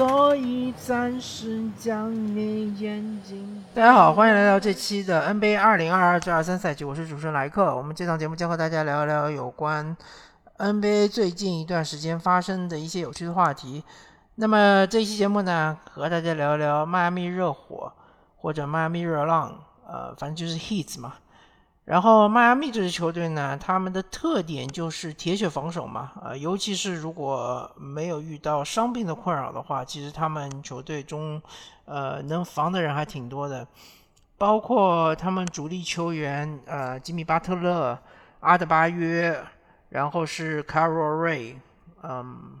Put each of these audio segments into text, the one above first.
所以暂时将你眼睛。大家好，欢迎来到这期的 NBA 二零二二至二三赛季，我是主持人莱克。我们这档节目将和大家聊一聊有关 NBA 最近一段时间发生的一些有趣的话题。那么这期节目呢，和大家聊一聊迈阿密热火或者迈阿密热浪，呃，反正就是 Heat 嘛。然后迈阿密这支球队呢，他们的特点就是铁血防守嘛，呃，尤其是如果没有遇到伤病的困扰的话，其实他们球队中，呃，能防的人还挺多的，包括他们主力球员，呃，吉米巴特勒、阿德巴约，然后是卡罗瑞，嗯，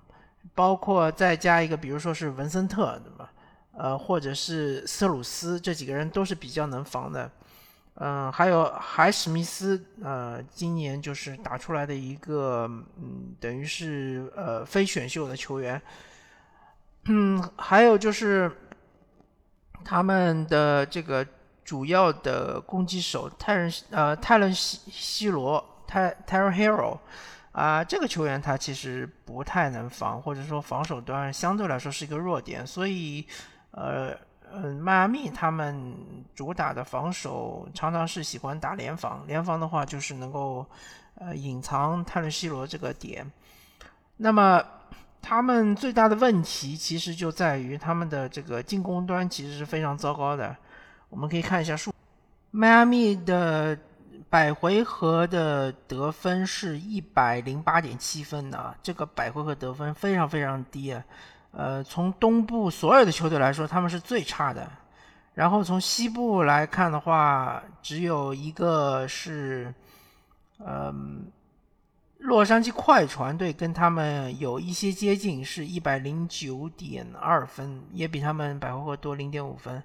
包括再加一个，比如说是文森特，对吧？呃，或者是瑟鲁斯，这几个人都是比较能防的。嗯，还有海史密斯，呃，今年就是打出来的一个，嗯，等于是呃非选秀的球员。嗯，还有就是他们的这个主要的攻击手泰伦，呃，泰伦西西罗泰泰伦 hero 啊，这个球员他其实不太能防，或者说防守端相对来说是一个弱点，所以呃。嗯，迈阿密他们主打的防守常常是喜欢打联防，联防的话就是能够呃隐藏泰伦西罗这个点。那么他们最大的问题其实就在于他们的这个进攻端其实是非常糟糕的。我们可以看一下数，迈阿密的百回合的得分是一百零八点七分啊，这个百回合得分非常非常低啊。呃，从东部所有的球队来说，他们是最差的。然后从西部来看的话，只有一个是，嗯，洛杉矶快船队跟他们有一些接近，是一百零九点二分，也比他们百回合多零点五分。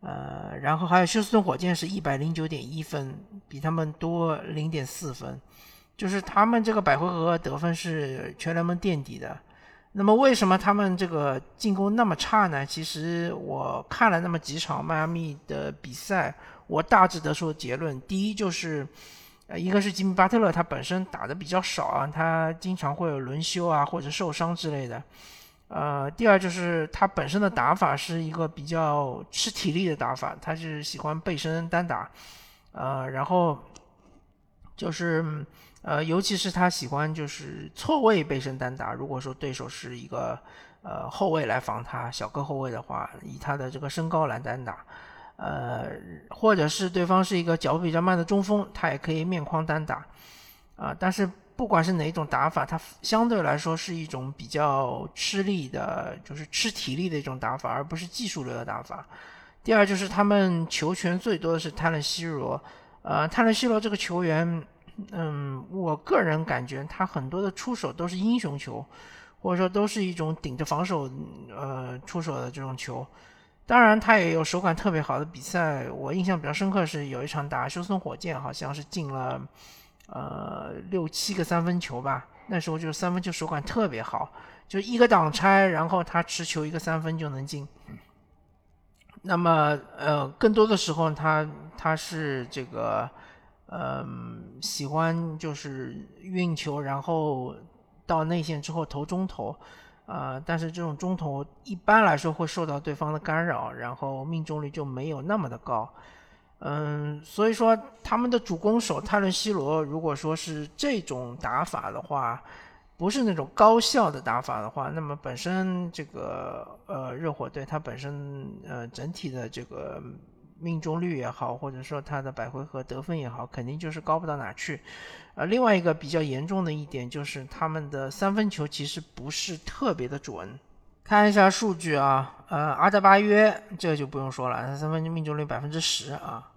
呃，然后还有休斯顿火箭是一百零九点一分，比他们多零点四分，就是他们这个百回合得分是全联盟垫底的。那么为什么他们这个进攻那么差呢？其实我看了那么几场迈阿密的比赛，我大致得出结论：第一就是，呃，一个是吉米巴特勒他本身打的比较少啊，他经常会有轮休啊或者受伤之类的；呃，第二就是他本身的打法是一个比较吃体力的打法，他是喜欢背身单打，呃，然后就是。呃，尤其是他喜欢就是错位背身单打。如果说对手是一个呃后卫来防他，小个后卫的话，以他的这个身高来单打，呃，或者是对方是一个脚步比较慢的中锋，他也可以面框单打。啊，但是不管是哪一种打法，它相对来说是一种比较吃力的，就是吃体力的一种打法，而不是技术流的打法。第二就是他们球权最多的是泰勒西罗，呃，泰勒西罗这个球员。嗯，我个人感觉他很多的出手都是英雄球，或者说都是一种顶着防守呃出手的这种球。当然，他也有手感特别好的比赛。我印象比较深刻是有一场打休斯顿火箭，好像是进了呃六七个三分球吧。那时候就是三分球手感特别好，就一个挡拆，然后他持球一个三分就能进。那么呃，更多的时候他他是这个。嗯，喜欢就是运球，然后到内线之后投中投，啊，但是这种中投一般来说会受到对方的干扰，然后命中率就没有那么的高。嗯，所以说他们的主攻手泰伦西罗，如果说是这种打法的话，不是那种高效的打法的话，那么本身这个呃热火队它本身呃整体的这个。命中率也好，或者说他的百回合得分也好，肯定就是高不到哪去。呃，另外一个比较严重的一点就是他们的三分球其实不是特别的准。看一下数据啊，呃，阿德巴约这个就不用说了，他三分命中率百分之十啊。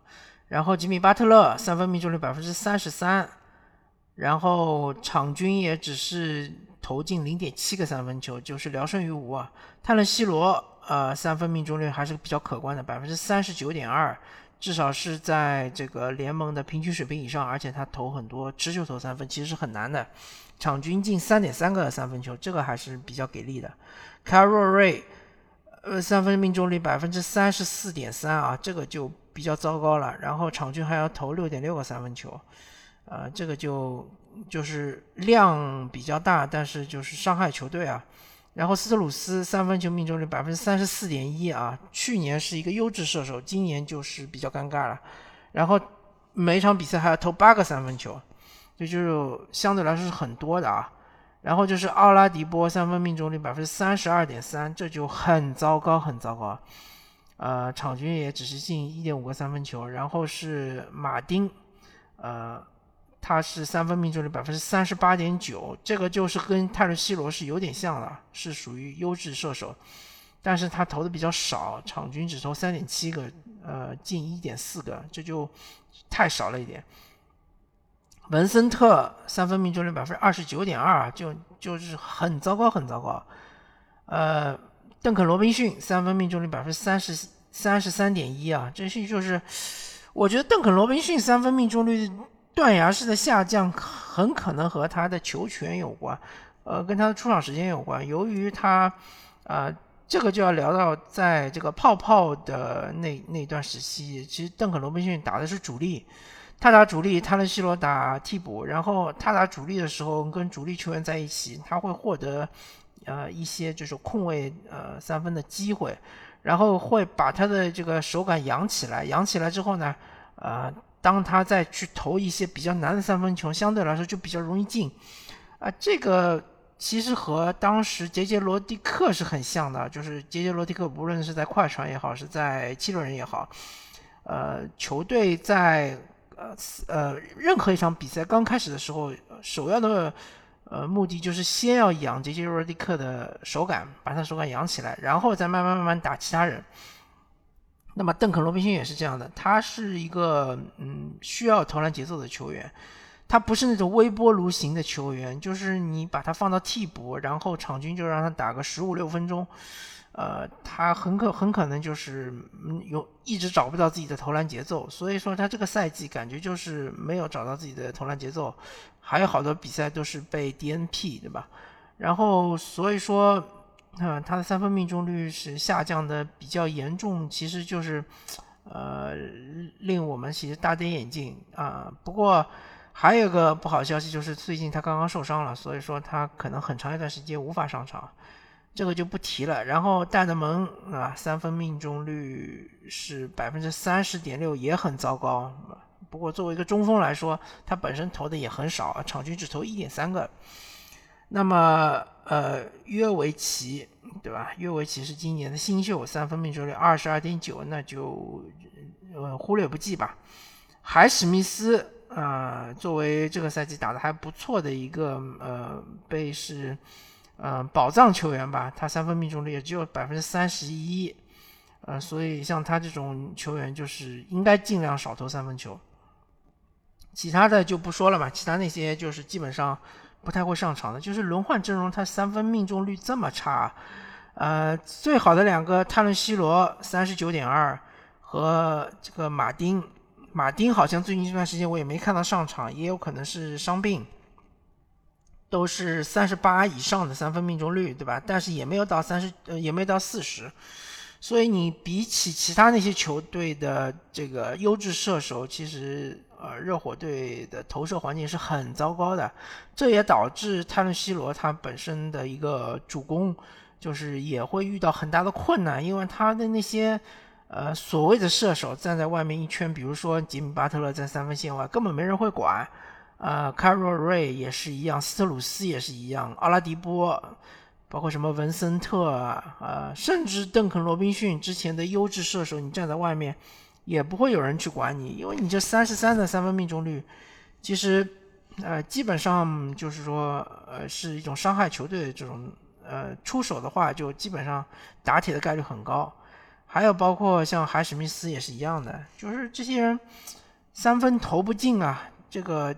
然后吉米巴特勒三分命中率百分之三十三，然后场均也只是投进零点七个三分球，就是聊胜于无啊。泰勒西罗。呃，三分命中率还是比较可观的，百分之三十九点二，至少是在这个联盟的平均水平以上。而且他投很多持球投三分，其实是很难的，场均进三点三个三分球，这个还是比较给力的。凯若瑞，呃，三分命中率百分之三十四点三啊，这个就比较糟糕了。然后场均还要投六点六个三分球，呃，这个就就是量比较大，但是就是伤害球队啊。然后斯特鲁斯三分球命中率百分之三十四点一啊，去年是一个优质射手，今年就是比较尴尬了。然后每场比赛还要投八个三分球，这就是相对来说是很多的啊。然后就是奥拉迪波三分命中率百分之三十二点三，这就很糟糕，很糟糕。呃，场均也只是进一点五个三分球。然后是马丁，呃，他是三分命中率百分之三十八点九，这个就是跟泰勒西罗是有点像的，是属于优质射手，但是他投的比较少，场均只投三点七个，呃，进一点四个，这就太少了一点。文森特三分命中率百分之二十九点二，就就是很糟糕，很糟糕。呃，邓肯罗宾逊三分命中率百分之三十三十三点一啊，这是就是，我觉得邓肯罗宾逊三分命中率断崖式的下降，很可能和他的球权有关，呃，跟他的出场时间有关。由于他，呃，这个就要聊到在这个泡泡的那那段时期，其实邓肯罗宾逊打的是主力。他打主力，他的西罗打替补，然后他打主力的时候跟主力球员在一起，他会获得呃一些就是空位呃三分的机会，然后会把他的这个手感扬起来，扬起来之后呢，呃，当他再去投一些比较难的三分球，相对来说就比较容易进，啊，这个其实和当时杰杰罗迪克是很像的，就是杰杰罗迪克无论是在快船也好，是在七六人也好，呃，球队在呃呃，任何一场比赛刚开始的时候，首要的呃目的就是先要养杰杰罗迪克的手感，把他手感养起来，然后再慢慢慢慢打其他人。那么邓肯罗宾逊也是这样的，他是一个嗯需要投篮节奏的球员，他不是那种微波炉型的球员，就是你把他放到替补，然后场均就让他打个十五六分钟。呃，他很可很可能就是嗯有一直找不到自己的投篮节奏，所以说他这个赛季感觉就是没有找到自己的投篮节奏，还有好多比赛都是被 DNP，对吧？然后所以说，嗯，他的三分命中率是下降的比较严重，其实就是呃令我们其实大跌眼镜啊。不过还有个不好消息就是最近他刚刚受伤了，所以说他可能很长一段时间无法上场。这个就不提了。然后戴德蒙啊，三分命中率是百分之三十点六，也很糟糕。不过作为一个中锋来说，他本身投的也很少，场均只投一点三个。那么呃，约维奇对吧？约维奇是今年的新秀，三分命中率二十二点九，那就呃忽略不计吧。海史密斯啊，作为这个赛季打的还不错的一个呃，被是。呃，宝藏球员吧，他三分命中率也只有百分之三十一，呃，所以像他这种球员就是应该尽量少投三分球。其他的就不说了嘛，其他那些就是基本上不太会上场的，就是轮换阵容，他三分命中率这么差，呃，最好的两个泰伦西罗三十九点二和这个马丁，马丁好像最近这段时间我也没看到上场，也有可能是伤病。都是三十八以上的三分命中率，对吧？但是也没有到三十，呃，也没有到四十。所以你比起其他那些球队的这个优质射手，其实呃，热火队的投射环境是很糟糕的。这也导致泰伦西罗他本身的一个主攻，就是也会遇到很大的困难，因为他的那些呃所谓的射手站在外面一圈，比如说吉米巴特勒在三分线外，根本没人会管。呃，卡罗瑞也是一样，斯特鲁斯也是一样，阿拉迪波，包括什么文森特啊，呃，甚至邓肯罗宾逊之前的优质射手，你站在外面也不会有人去管你，因为你这三十三的三分命中率，其实呃基本上就是说呃是一种伤害球队的这种呃出手的话，就基本上打铁的概率很高。还有包括像海史密斯也是一样的，就是这些人三分投不进啊，这个。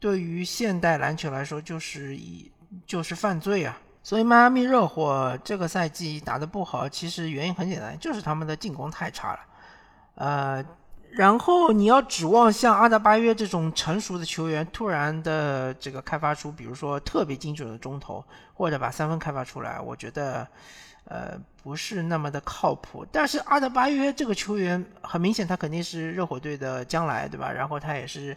对于现代篮球来说，就是一就是犯罪啊！所以迈阿密热火这个赛季打得不好，其实原因很简单，就是他们的进攻太差了。呃，然后你要指望像阿德巴约这种成熟的球员突然的这个开发出，比如说特别精准的中投，或者把三分开发出来，我觉得呃不是那么的靠谱。但是阿德巴约这个球员，很明显他肯定是热火队的将来，对吧？然后他也是。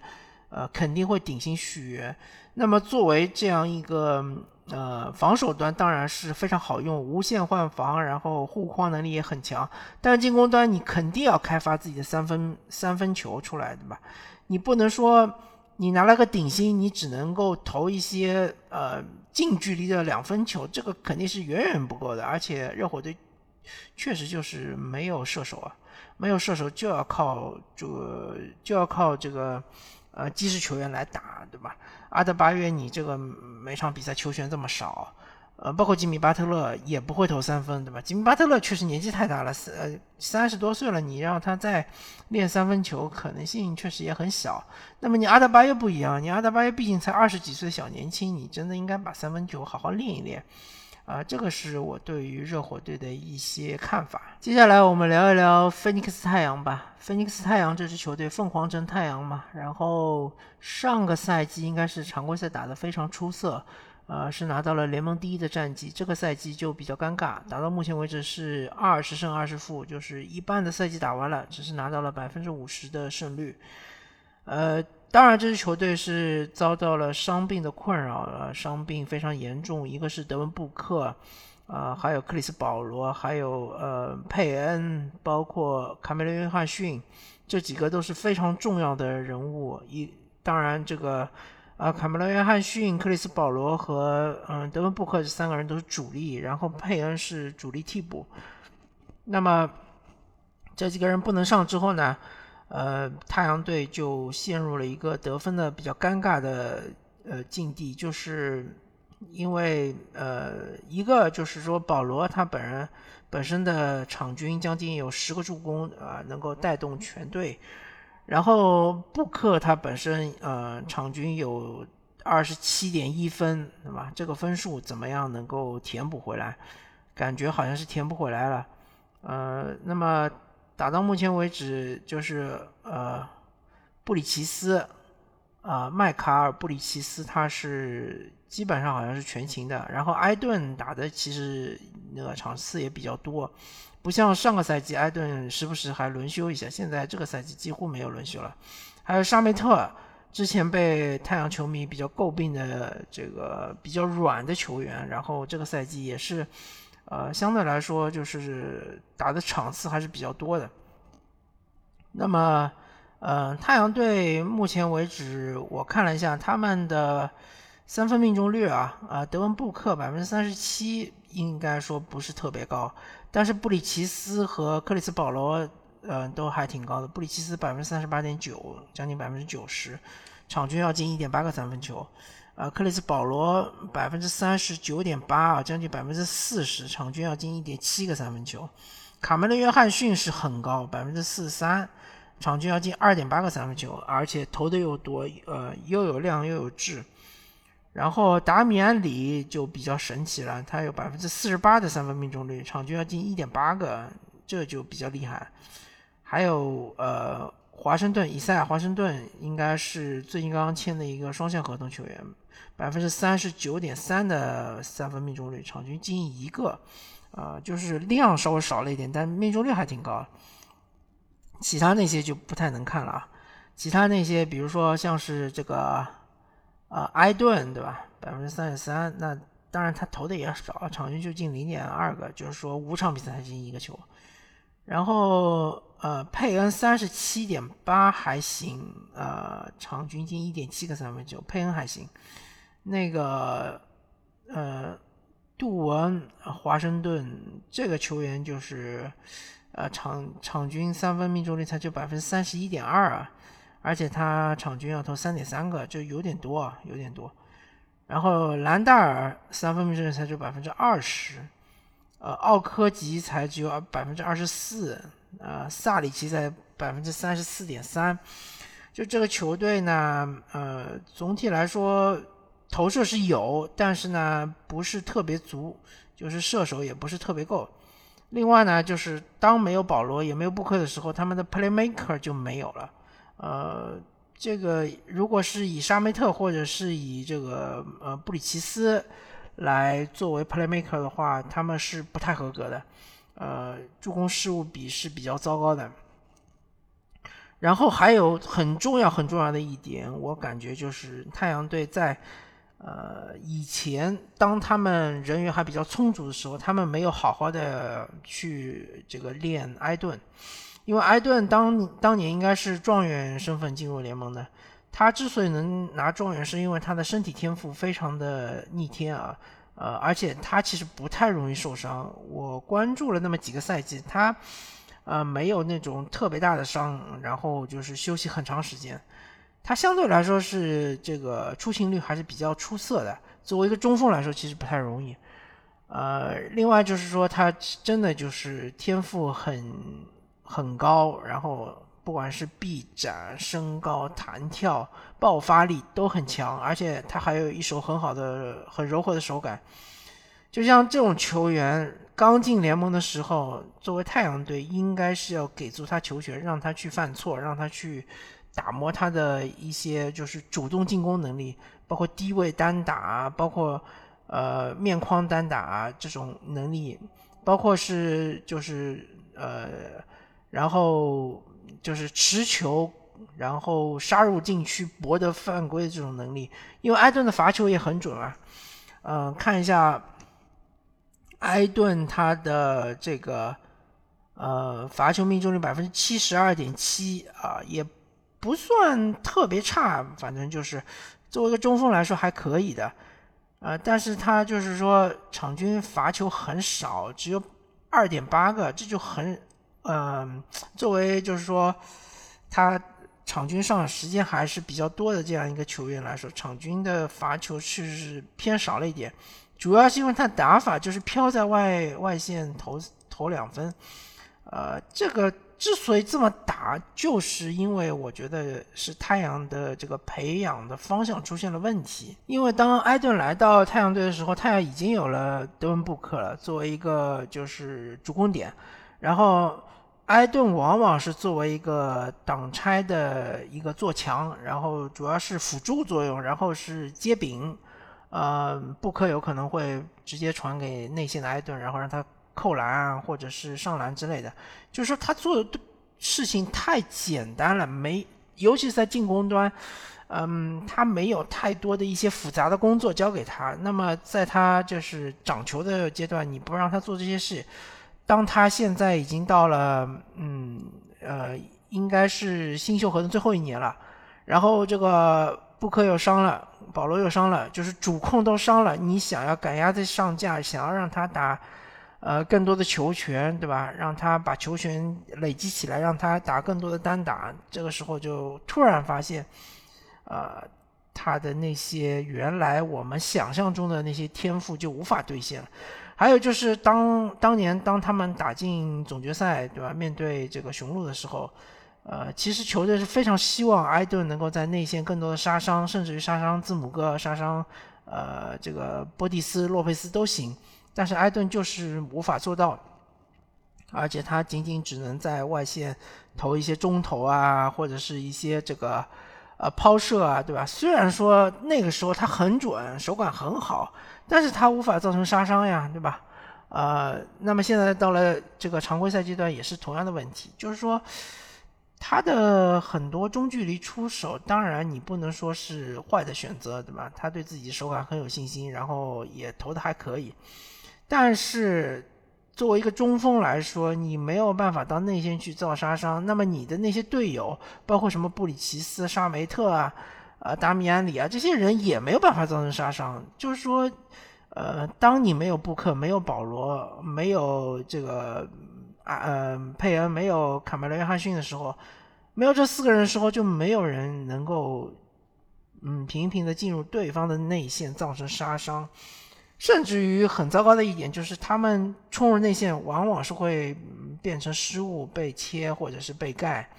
呃，肯定会顶薪续约。那么作为这样一个呃防守端，当然是非常好用，无限换防，然后护框能力也很强。但进攻端你肯定要开发自己的三分三分球出来，对吧？你不能说你拿了个顶薪，你只能够投一些呃近距离的两分球，这个肯定是远远不够的。而且热火队确实就是没有射手啊，没有射手就要靠这就要靠这个。呃，基石球员来打，对吧？阿德巴约，你这个每场比赛球权这么少，呃，包括吉米巴特勒也不会投三分，对吧？吉米巴特勒确实年纪太大了，三呃三十多岁了，你让他再练三分球可能性确实也很小。那么你阿德巴约不一样，你阿德巴约毕竟才二十几岁小年轻，你真的应该把三分球好好练一练。啊，这个是我对于热火队的一些看法。接下来我们聊一聊菲尼克斯太阳吧。菲尼克斯太阳这支球队，凤凰城太阳嘛。然后上个赛季应该是常规赛打得非常出色，呃，是拿到了联盟第一的战绩。这个赛季就比较尴尬，打到目前为止是二十胜二十负，就是一半的赛季打完了，只是拿到了百分之五十的胜率。呃。当然，这支球队是遭到了伤病的困扰，呃，伤病非常严重。一个是德文布克，啊，还有克里斯保罗，还有呃佩恩，包括卡梅伦约翰逊，这几个都是非常重要的人物。一当然，这个啊卡梅伦约翰逊、克里斯保罗和嗯德文布克这三个人都是主力，然后佩恩是主力替补。那么这几个人不能上之后呢？呃，太阳队就陷入了一个得分的比较尴尬的呃境地，就是因为呃一个就是说保罗他本人本身的场均将近有十个助攻啊，能够带动全队，然后布克他本身呃场均有二十七点一分，对吧？这个分数怎么样能够填补回来？感觉好像是填不回来了，呃，那么。打到目前为止，就是呃，布里奇斯，啊，麦卡尔布里奇斯，他是基本上好像是全勤的。然后埃顿打的其实那个场次也比较多，不像上个赛季埃顿时不时还轮休一下，现在这个赛季几乎没有轮休了。还有沙梅特，之前被太阳球迷比较诟病的这个比较软的球员，然后这个赛季也是。呃，相对来说，就是打的场次还是比较多的。那么，呃，太阳队目前为止，我看了一下他们的三分命中率啊，啊，德文布克百分之三十七，应该说不是特别高，但是布里奇斯和克里斯保罗，呃，都还挺高的。布里奇斯百分之三十八点九，将近百分之九十，场均要进一点八个三分球。啊，克里斯保罗百分之三十九点八啊，将近百分之四十，场均要进一点七个三分球。卡梅伦约翰逊是很高，百分之四十三，场均要进二点八个三分球，而且投的又多，呃，又有量又有质。然后达米安里就比较神奇了，他有百分之四十八的三分命中率，场均要进一点八个，这就比较厉害。还有呃，华盛顿以赛亚华盛顿应该是最近刚刚签的一个双向合同球员。百分之三十九点三的三分命中率，场均进一个，啊，就是量稍微少了一点，但命中率还挺高。其他那些就不太能看了啊。其他那些，比如说像是这个，啊，埃顿，对吧？百分之三十三，那当然他投的也少，场均就进零点二个，就是说五场比赛才进一个球。然后，呃，佩恩三十七点八还行，呃，场均进一点七个三分球，佩恩还行。那个，呃，杜文华盛顿这个球员就是，呃，场场均三分命中率才就百分之三十一点二啊，而且他场均要投三点三个，就有点多啊，有点多。然后兰戴尔三分命中率才就百分之二十，呃，奥科吉才只有百分之二十四，呃，萨里奇才百分之三十四点三。就这个球队呢，呃，总体来说。投射是有，但是呢不是特别足，就是射手也不是特别够。另外呢，就是当没有保罗也没有布克的时候，他们的 playmaker 就没有了。呃，这个如果是以沙梅特或者是以这个呃布里奇斯来作为 playmaker 的话，他们是不太合格的。呃，助攻失误比是比较糟糕的。然后还有很重要很重要的一点，我感觉就是太阳队在呃以前当他们人员还比较充足的时候，他们没有好好的去这个练埃顿，因为埃顿当当年应该是状元身份进入联盟的。他之所以能拿状元，是因为他的身体天赋非常的逆天啊，呃，而且他其实不太容易受伤。我关注了那么几个赛季，他呃没有那种特别大的伤，然后就是休息很长时间。他相对来说是这个出勤率还是比较出色的。作为一个中锋来说，其实不太容易。呃，另外就是说他真的就是天赋很很高，然后。不管是臂展、身高、弹跳、爆发力都很强，而且他还有一手很好的、很柔和的手感。就像这种球员刚进联盟的时候，作为太阳队，应该是要给足他球权，让他去犯错，让他去打磨他的一些就是主动进攻能力，包括低位单打，包括呃面框单打这种能力，包括是就是呃然后。就是持球，然后杀入禁区博得犯规的这种能力，因为埃顿的罚球也很准啊。嗯，看一下埃顿他的这个呃罚球命中率百分之七十二点七啊，也不算特别差，反正就是作为一个中锋来说还可以的。呃，但是他就是说场均罚球很少，只有二点八个，这就很。嗯，作为就是说，他场均上场时间还是比较多的这样一个球员来说，场均的罚球是偏少了一点，主要是因为他打法就是飘在外外线投投两分。呃，这个之所以这么打，就是因为我觉得是太阳的这个培养的方向出现了问题。因为当艾顿来到太阳队的时候，太阳已经有了德文布克了，作为一个就是主攻点，然后。埃顿往往是作为一个挡拆的一个做墙，然后主要是辅助作用，然后是接柄。呃，布克有可能会直接传给内线的埃顿，然后让他扣篮啊或者是上篮之类的。就是说他做的事情太简单了，没，尤其是在进攻端，嗯，他没有太多的一些复杂的工作交给他。那么在他就是掌球的阶段，你不让他做这些事。当他现在已经到了，嗯，呃，应该是新秀合同最后一年了，然后这个布克又伤了，保罗又伤了，就是主控都伤了，你想要赶鸭子上架，想要让他打，呃，更多的球权，对吧？让他把球权累积起来，让他打更多的单打，这个时候就突然发现，呃，他的那些原来我们想象中的那些天赋就无法兑现了。还有就是当当年当他们打进总决赛，对吧？面对这个雄鹿的时候，呃，其实球队是非常希望埃顿能够在内线更多的杀伤，甚至于杀伤字母哥、杀伤呃这个波蒂斯、洛佩斯都行。但是埃顿就是无法做到，而且他仅仅只能在外线投一些中投啊，或者是一些这个。呃，抛射啊，对吧？虽然说那个时候他很准，手感很好，但是他无法造成杀伤呀，对吧？呃，那么现在到了这个常规赛阶段，也是同样的问题，就是说他的很多中距离出手，当然你不能说是坏的选择，对吧？他对自己手感很有信心，然后也投的还可以，但是。作为一个中锋来说，你没有办法到内线去造杀伤，那么你的那些队友，包括什么布里奇斯、沙梅特啊、啊达米安里啊，这些人也没有办法造成杀伤。就是说，呃，当你没有布克、没有保罗、没有这个啊呃佩恩、没有卡梅伦·约翰逊的时候，没有这四个人的时候，就没有人能够嗯频频的进入对方的内线造成杀伤。甚至于很糟糕的一点就是，他们冲入内线往往是会变成失误、被切或者是被盖。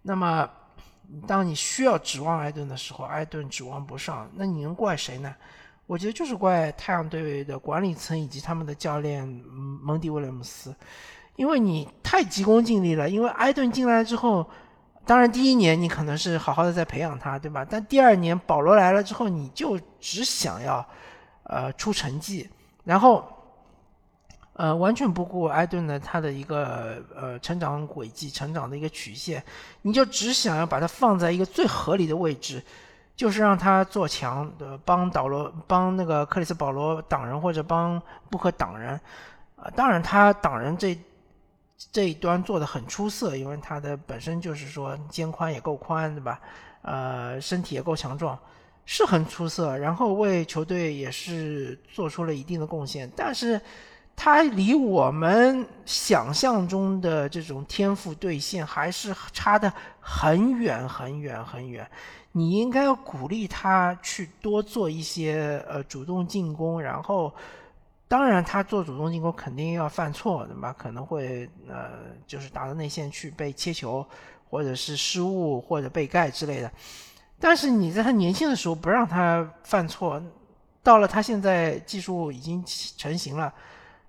那么，当你需要指望艾顿的时候，艾顿指望不上，那你能怪谁呢？我觉得就是怪太阳队的管理层以及他们的教练蒙迪威廉姆斯，因为你太急功近利了。因为艾顿进来之后，当然第一年你可能是好好的在培养他，对吧？但第二年保罗来了之后，你就只想要。呃，出成绩，然后，呃，完全不顾埃顿的他的一个呃成长轨迹、成长的一个曲线，你就只想要把它放在一个最合理的位置，就是让他做强，的帮导罗、帮那个克里斯保罗挡人或者帮布克挡人。啊，当然他挡人这这一端做的很出色，因为他的本身就是说肩宽也够宽，对吧？呃，身体也够强壮，是很出色。然后为球队也是做出了一定的贡献，但是。他离我们想象中的这种天赋兑现还是差的很远很远很远。你应该要鼓励他去多做一些呃主动进攻，然后当然他做主动进攻肯定要犯错，对吧？可能会呃就是打到内线去被切球，或者是失误或者被盖之类的。但是你在他年轻的时候不让他犯错，到了他现在技术已经成型了。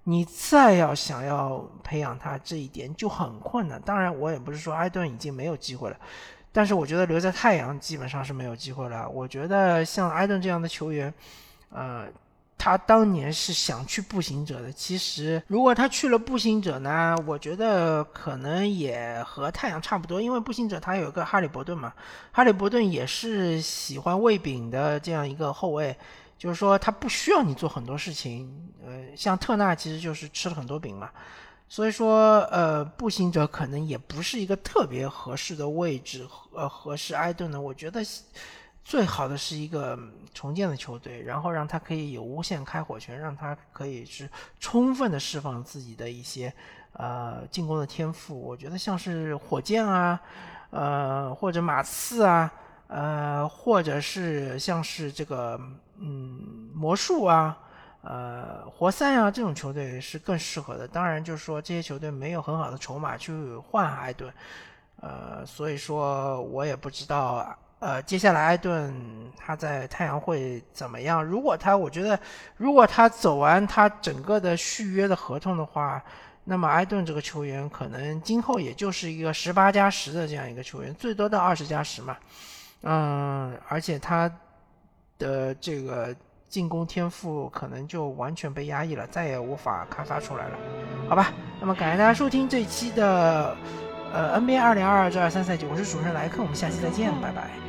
你再要想要培养他这一点就很困难。当然，我也不是说埃顿已经没有机会了，但是我觉得留在太阳基本上是没有机会了。我觉得像埃顿这样的球员，呃，他当年是想去步行者的。其实，如果他去了步行者呢，我觉得可能也和太阳差不多，因为步行者他有一个哈利伯顿嘛，哈利伯顿也是喜欢喂饼的这样一个后卫。就是说，他不需要你做很多事情，呃，像特纳其实就是吃了很多饼嘛，所以说，呃，步行者可能也不是一个特别合适的位置，呃，合适埃顿呢。我觉得最好的是一个重建的球队，然后让他可以有无限开火权，让他可以是充分的释放自己的一些呃进攻的天赋。我觉得像是火箭啊，呃，或者马刺啊。呃，或者是像是这个，嗯，魔术啊，呃，活塞啊这种球队是更适合的。当然，就是说这些球队没有很好的筹码去换艾顿，呃，所以说我也不知道，呃，接下来埃顿他在太阳会怎么样。如果他，我觉得，如果他走完他整个的续约的合同的话，那么埃顿这个球员可能今后也就是一个十八加十的这样一个球员，最多到二十加十嘛。嗯，而且他的这个进攻天赋可能就完全被压抑了，再也无法开发出来了，好吧？那么感谢大家收听这一期的呃 NBA 二零二二至二三赛季，我是主持人莱克，我们下期再见，拜拜。